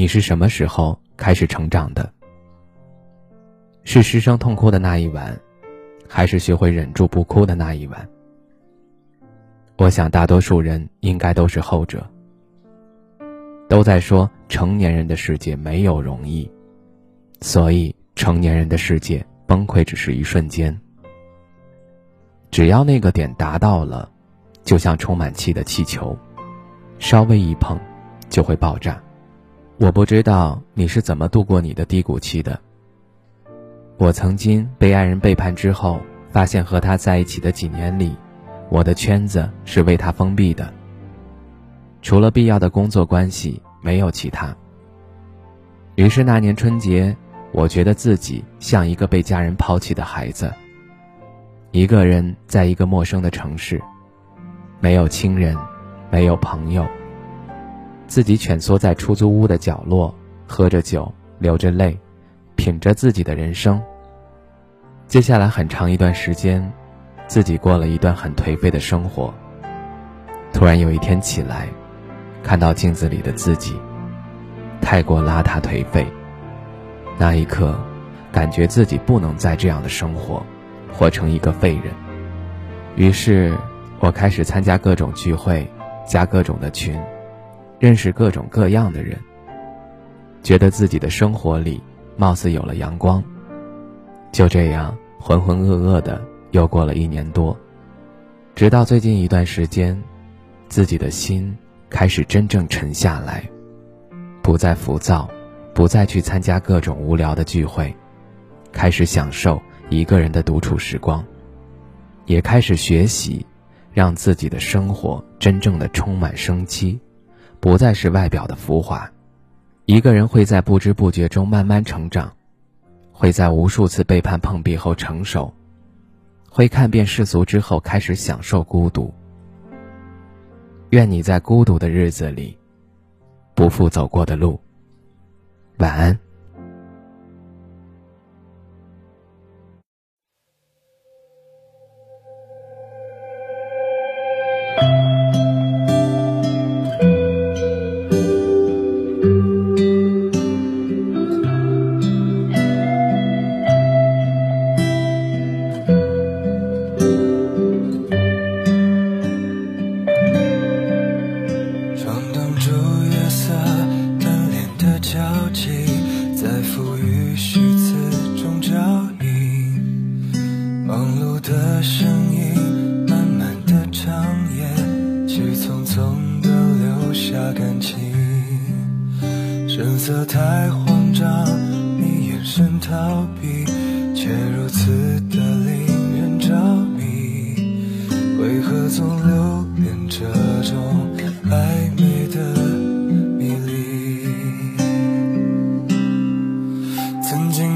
你是什么时候开始成长的？是失声痛哭的那一晚，还是学会忍住不哭的那一晚？我想大多数人应该都是后者。都在说成年人的世界没有容易，所以成年人的世界崩溃只是一瞬间。只要那个点达到了，就像充满气的气球，稍微一碰，就会爆炸。我不知道你是怎么度过你的低谷期的。我曾经被爱人背叛之后，发现和他在一起的几年里，我的圈子是为他封闭的。除了必要的工作关系，没有其他。于是那年春节，我觉得自己像一个被家人抛弃的孩子，一个人在一个陌生的城市，没有亲人，没有朋友。自己蜷缩在出租屋的角落，喝着酒，流着泪，品着自己的人生。接下来很长一段时间，自己过了一段很颓废的生活。突然有一天起来，看到镜子里的自己，太过邋遢颓废。那一刻，感觉自己不能再这样的生活，活成一个废人。于是，我开始参加各种聚会，加各种的群。认识各种各样的人，觉得自己的生活里貌似有了阳光。就这样浑浑噩噩的又过了一年多，直到最近一段时间，自己的心开始真正沉下来，不再浮躁，不再去参加各种无聊的聚会，开始享受一个人的独处时光，也开始学习，让自己的生活真正的充满生机。不再是外表的浮华，一个人会在不知不觉中慢慢成长，会在无数次背叛碰壁后成熟，会看遍世俗之后开始享受孤独。愿你在孤独的日子里，不负走过的路。晚安。诗词中交映，忙碌的声音，慢慢的长夜，急匆匆的留下感情。神色太慌张，你眼神逃避，却如此的令人着迷。为何总留恋这种暧昧的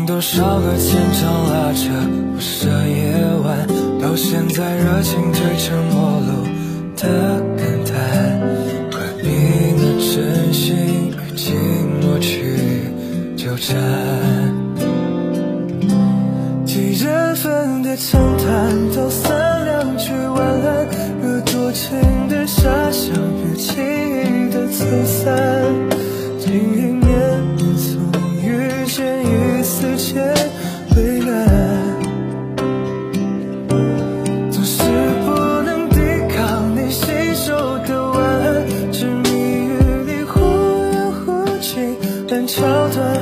多少个牵肠拉扯，不舍夜晚。到现在，热情褪成陌路的感叹，何必拿真心与寂寞去纠缠？几人份的长谈，道三两句晚安，惹多情的遐想，别轻易的走散。桥段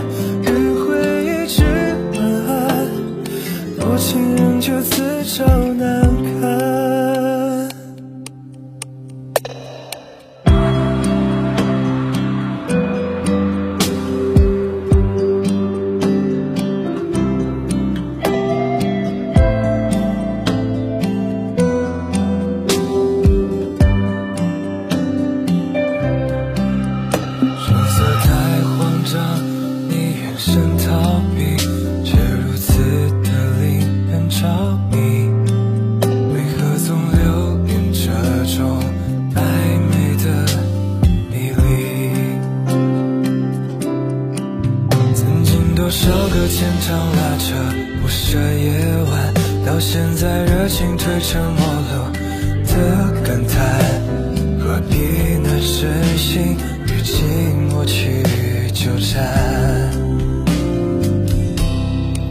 现场拉扯，不舍夜晚，到现在热情褪成陌路的感叹。何必拿真心与寂寞去纠缠？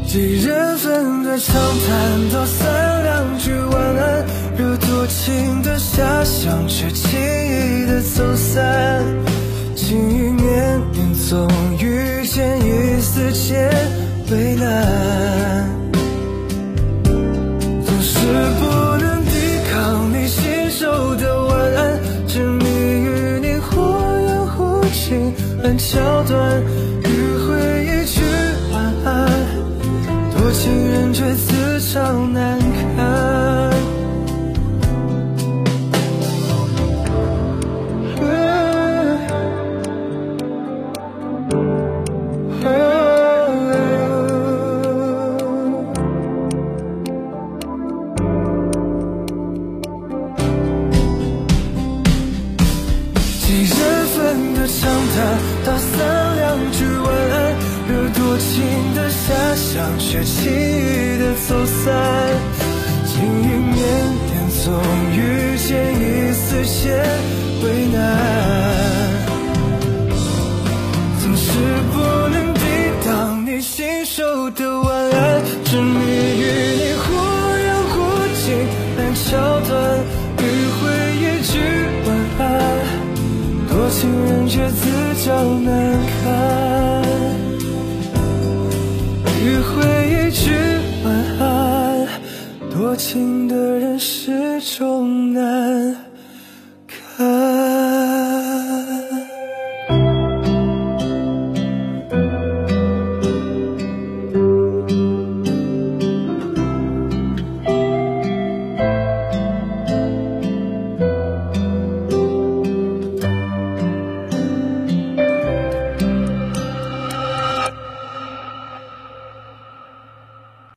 几人份的长谈，多三两句晚安，惹多情的遐想，却轻易的走散。情意绵绵，总与见一丝牵。为难，总是不能抵抗你信手的晚安，执迷与你忽远忽近，烂桥段，迂回一句晚安，多情人却自找难的长谈，打三两句晚安，惹多情的遐想，却轻易的走散。多情的人始终难。